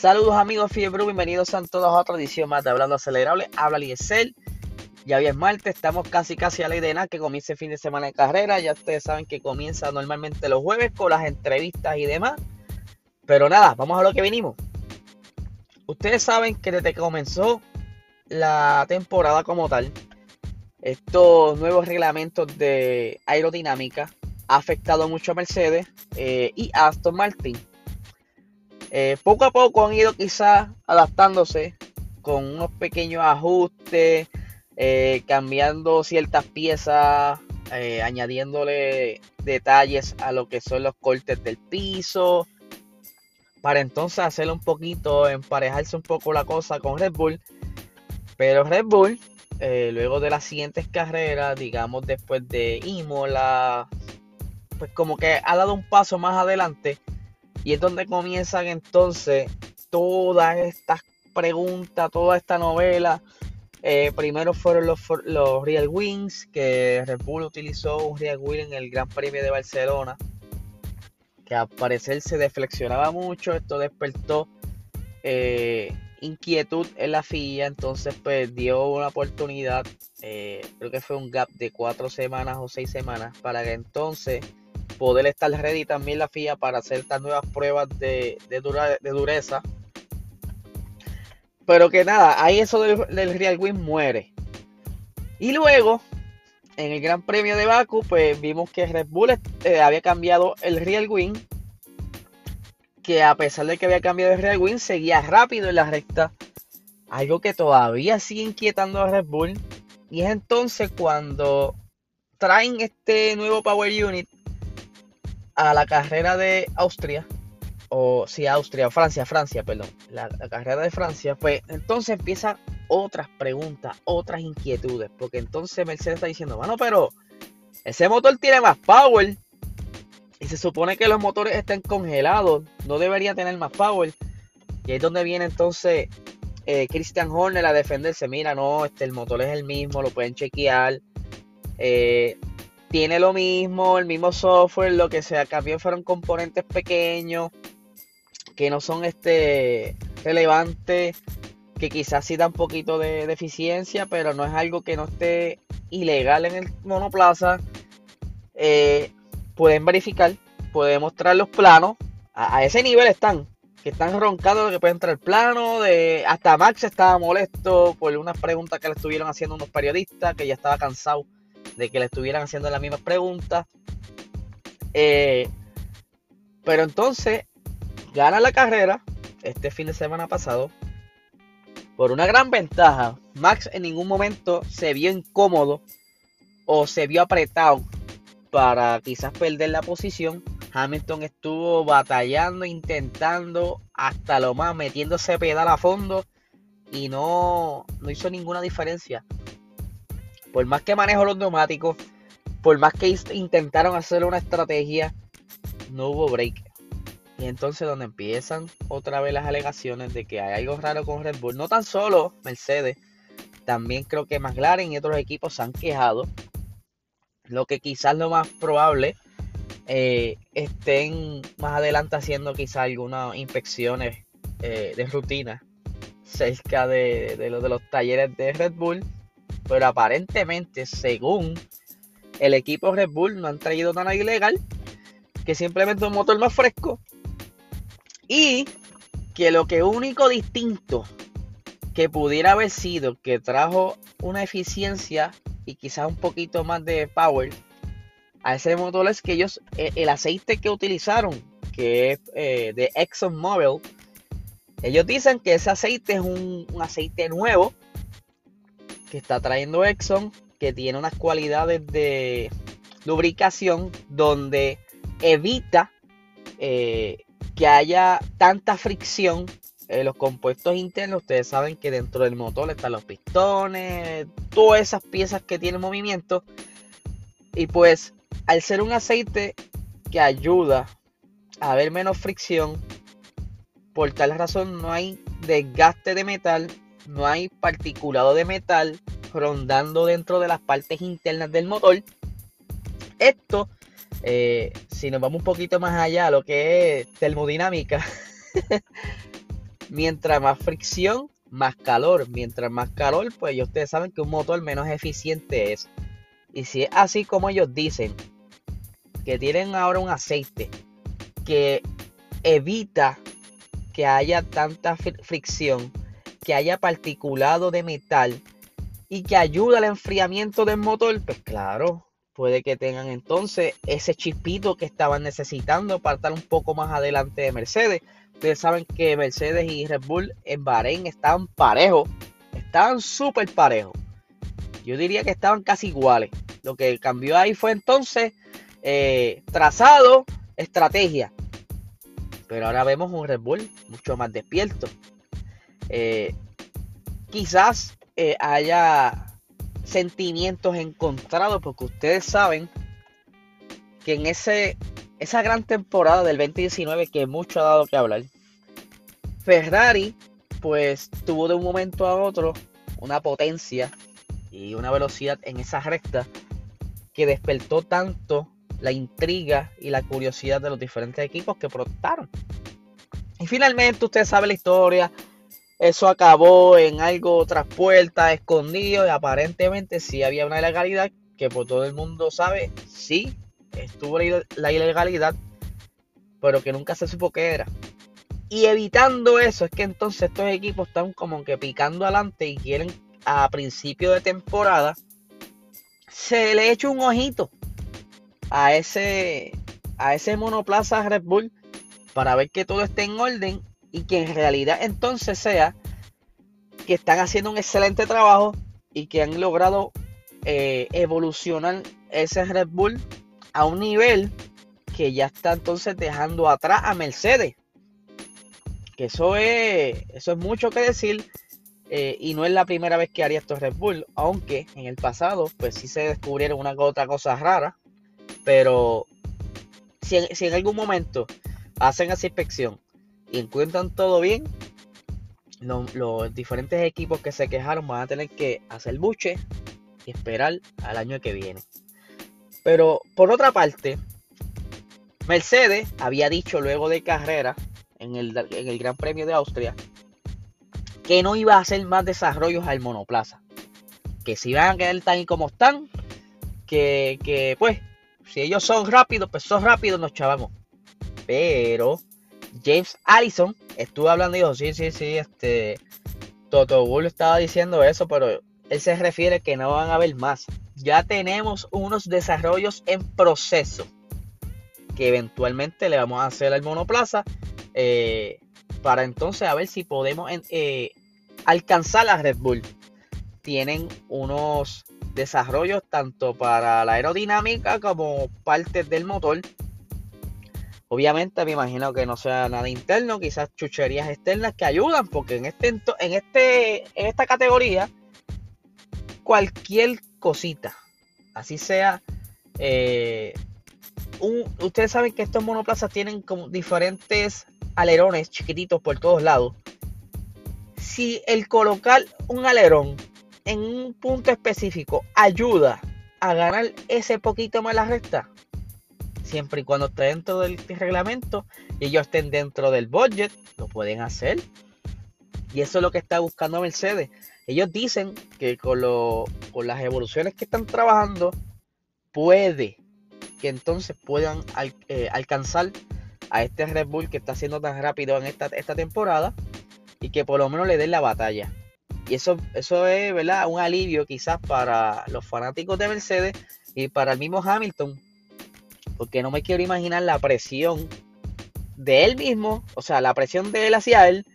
Saludos amigos Fiebre, bienvenidos a todos a otra edición más de Hablando Acelerable. Habla Liesel. Ya hoy es martes, estamos casi casi a la idea que comience el fin de semana de carrera. Ya ustedes saben que comienza normalmente los jueves con las entrevistas y demás. Pero nada, vamos a lo que vinimos. Ustedes saben que desde que comenzó la temporada como tal, estos nuevos reglamentos de aerodinámica ha afectado mucho a Mercedes eh, y Aston Martin. Eh, poco a poco han ido quizás adaptándose con unos pequeños ajustes, eh, cambiando ciertas piezas, añadiéndole detalles a lo que son los cortes del piso, para entonces hacerle un poquito, emparejarse un poco la cosa con Red Bull. Pero Red Bull, luego de las siguientes carreras, digamos después de Imola, pues como que ha dado un paso más adelante y es donde comienzan entonces todas estas preguntas, toda esta novela. Eh, primero fueron los, Real Wings, que Red Bull utilizó un Real Wing en el Gran Premio de Barcelona, que al parecer se deflexionaba mucho, esto despertó eh, inquietud en la FIA, entonces dio una oportunidad, eh, creo que fue un gap de cuatro semanas o seis semanas, para que entonces poder estar ready también la FIA para hacer estas nuevas pruebas de, de, dureza. Pero que nada, ahí eso del, Real Wing muere. Y luego, en el Gran Premio de Baku, pues vimos que Red Bull eh, había cambiado el Real Wing. Que a pesar de que había cambiado el Real Wing, seguía rápido en la recta. Algo que todavía sigue inquietando a Red Bull. Y es entonces cuando traen este nuevo Power Unit a la carrera de Austria, o si sí, Austria, Francia, Francia, perdón, la, carrera de Francia, pues entonces empiezan otras preguntas, otras inquietudes, porque entonces Mercedes está diciendo, bueno, pero ese motor tiene más power y se supone que los motores estén congelados, no debería tener más power. Y ahí es donde viene entonces eh, Christian Horner a defenderse, mira, no, este, el motor es el mismo, lo pueden chequear. Eh, tiene lo mismo, el mismo software, lo que sea, cambió fueron componentes pequeños que no son este relevantes, que quizás sí da un poquito de deficiencia, pero no es algo que no esté ilegal en el monoplaza. Eh, pueden verificar, pueden mostrar los planos, a, ese nivel están, que están roncando de que puede entrar plano, de hasta Max estaba molesto por unas preguntas que le estuvieron haciendo unos periodistas, que ya estaba cansado de que le estuvieran haciendo las mismas preguntas. Eh, pero entonces gana la carrera este fin de semana pasado por una gran ventaja. Max en ningún momento se vio incómodo o se vio apretado para quizás perder la posición. Hamilton estuvo batallando, intentando hasta lo más, metiéndose pedal a fondo y no, no hizo ninguna diferencia. Por más que manejo los neumáticos, por más que intentaron hacer una estrategia, no hubo break. Y entonces donde empiezan otra vez las alegaciones de que hay algo raro con Red Bull. No tan solo Mercedes, también creo que McLaren y otros equipos se han quejado. Lo que quizás lo más probable eh, estén más adelante haciendo quizás algunas inspecciones eh, de rutina cerca de, de, de los talleres de Red Bull pero aparentemente, según el equipo Red Bull, no han traído nada ilegal, que simplemente un motor más fresco. Y que lo que único distinto que pudiera haber sido que trajo una eficiencia y quizás un poquito más de power a ese motor es que ellos, e, el aceite que utilizaron, que es eh, de ExxonMobil, ellos dicen que ese aceite es un aceite nuevo que está trayendo Exxon, que tiene unas cualidades de lubricación donde evita eh, que haya tanta fricción en los compuestos internos. Ustedes saben que dentro del motor están los pistones, todas esas piezas que tienen movimiento. Y pues al ser un aceite que ayuda a haber menos fricción, por tal razón no hay desgaste de metal no hay particulado de metal rondando dentro de las partes internas del motor. Esto, eh, si nos vamos un poquito más allá a lo que es termodinámica, mientras más fricción, más calor. Mientras más calor, pues ya ustedes saben que un motor menos eficiente es. Y si es así como ellos dicen, que tienen ahora un aceite que evita que haya tanta fricción, que haya particulado de metal y que ayuda al enfriamiento del motor, pues claro, puede que tengan entonces ese chispito que estaban necesitando para estar un poco más adelante de Mercedes. Ustedes saben que Mercedes y Red Bull en Bahrein estaban parejos, estaban súper parejos. Yo diría que estaban casi iguales. Lo que cambió ahí fue entonces eh, trazado, estrategia. Pero ahora vemos un Red Bull mucho más despierto. Eh, quizás eh, haya sentimientos encontrados porque ustedes saben que en ese, esa gran temporada del 2019 que mucho ha dado que hablar, Ferrari pues tuvo de un momento a otro una potencia y una velocidad en esa recta que despertó tanto la intriga y la curiosidad de los diferentes equipos que protestaron. Y finalmente usted sabe la historia. Eso acabó en algo tras puertas, escondido, y aparentemente sí había una ilegalidad que por todo el mundo sabe, sí, estuvo la ilegalidad, pero que nunca se supo qué era. Y evitando eso, es que entonces estos equipos están como que picando adelante y quieren a principio de temporada se le echa un ojito a ese, a ese monoplaza Red Bull para ver que todo esté en orden y que en realidad entonces sea que están haciendo un excelente trabajo y que han logrado eh, evolucionar ese Red Bull a un nivel que ya está entonces dejando atrás a Mercedes. Que eso es, eso es mucho que decir. Eh, y no es la primera vez que haría esto Red Bull, aunque en el pasado pues sí se descubrieron una otra cosa rara pero si en, algún momento hacen esa inspección y encuentran todo bien, los diferentes equipos que se quejaron van a tener que hacer buche y esperar al año que viene. Pero por otra parte, Mercedes había dicho luego de carrera en el, en el Gran Premio de Austria que no iba a hacer más desarrollos al monoplaza. Que si iban a quedar tan y como están, que, que pues si ellos son rápidos, pues son rápidos, nos chavamos. Pero James Allison estuvo hablando y dijo, sí, sí, sí, este Toto Bull estaba diciendo eso, pero él se refiere que no van a haber más. Ya tenemos unos desarrollos en proceso que eventualmente le vamos a hacer al monoplaza eh, para entonces a ver si podemos eh, alcanzar a Red Bull. Tienen unos desarrollos tanto para la aerodinámica como partes del motor. Obviamente me imagino que no sea nada interno, quizás chucherías externas que ayudan, porque en este en este en esta categoría cualquier cosita, así sea eh, ustedes saben que estos monoplazas tienen como diferentes alerones chiquititos por todos lados. Si el colocar un alerón en un punto específico ayuda a ganar ese poquito más la recta, siempre y cuando esté dentro del reglamento y ellos estén dentro del budget, lo pueden hacer. Y eso es lo que está buscando Mercedes. Ellos dicen que con, con las evoluciones que están trabajando, puede que entonces puedan eh, alcanzar a este Red Bull que está siendo tan rápido en esta, esta temporada y que por lo menos le den la batalla. Y eso, eso es ¿verdad? un alivio quizás para los fanáticos de Mercedes y para el mismo Hamilton. Porque no me quiero imaginar la presión de él mismo, o sea, la presión de él hacia él.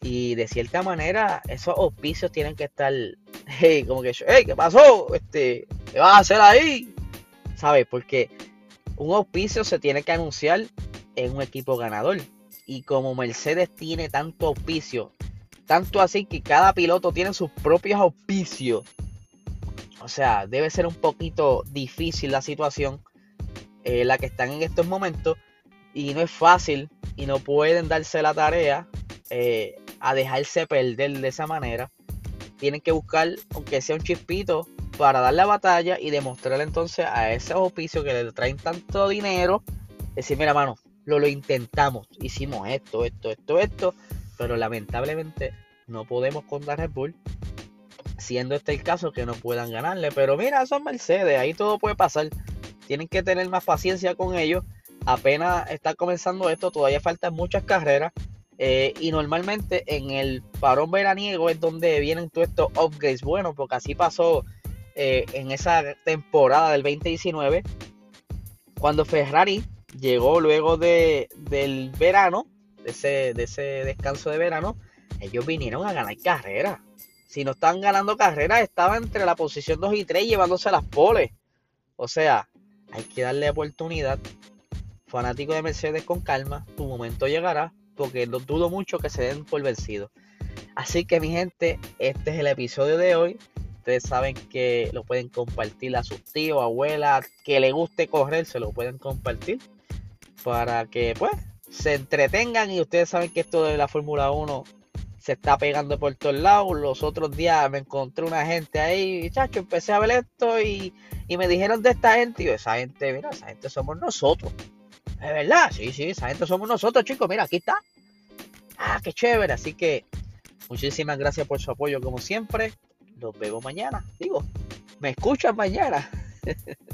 Y de cierta manera, esos auspicios tienen que estar, hey, como que, hey, ¿qué pasó? Este, ¿Qué vas a hacer ahí? ¿Sabes? Porque un auspicio se tiene que anunciar en un equipo ganador. Y como Mercedes tiene tanto auspicio tanto así que cada piloto tiene sus propios auspicios. O sea, debe ser un poquito difícil la situación eh, la que están en estos momentos. Y no es fácil y no pueden darse la tarea eh, a dejarse perder de esa manera. Tienen que buscar, aunque sea un chispito, para dar la batalla y demostrarle entonces a ese auspicio que le traen tanto dinero. Decir, mira, mano, lo, lo intentamos, hicimos esto, esto, esto, esto Pero lamentablemente no podemos con Red Bull, siendo este el caso que no puedan ganarle. Pero mira, son Mercedes, ahí todo puede pasar. Tienen que tener más paciencia con ellos. Apenas está comenzando esto, todavía faltan muchas carreras. Eh, y normalmente en el parón veraniego es donde vienen todos estos upgrades bueno porque así pasó eh, en esa temporada del 2019, cuando Ferrari llegó luego de, del verano, de ese, de ese descanso de verano, ellos vinieron a ganar carreras. Si no estaban ganando carreras, estaban entre la posición 2 y 3 llevándose las poles. O sea, hay que darle oportunidad. Fanático de Mercedes con calma, tu momento llegará, porque no dudo mucho que se den por vencidos. Así que mi gente, este es el episodio de hoy. Ustedes saben que lo pueden compartir a sus tíos, abuelas, que le guste correr, se lo pueden compartir para que pues se entretengan y ustedes saben que esto de la Fórmula 1 se está pegando por todos lados. Los otros días me encontré una gente ahí, chacho, empecé a ver esto y, me dijeron de esta gente. Y esa gente, mira, esa gente somos nosotros. Es verdad, sí, sí, esa gente somos nosotros, chicos. Mira, aquí está. Ah, qué chévere. Así que muchísimas gracias por su apoyo, como siempre. Nos vemos mañana. Digo, me escuchan mañana.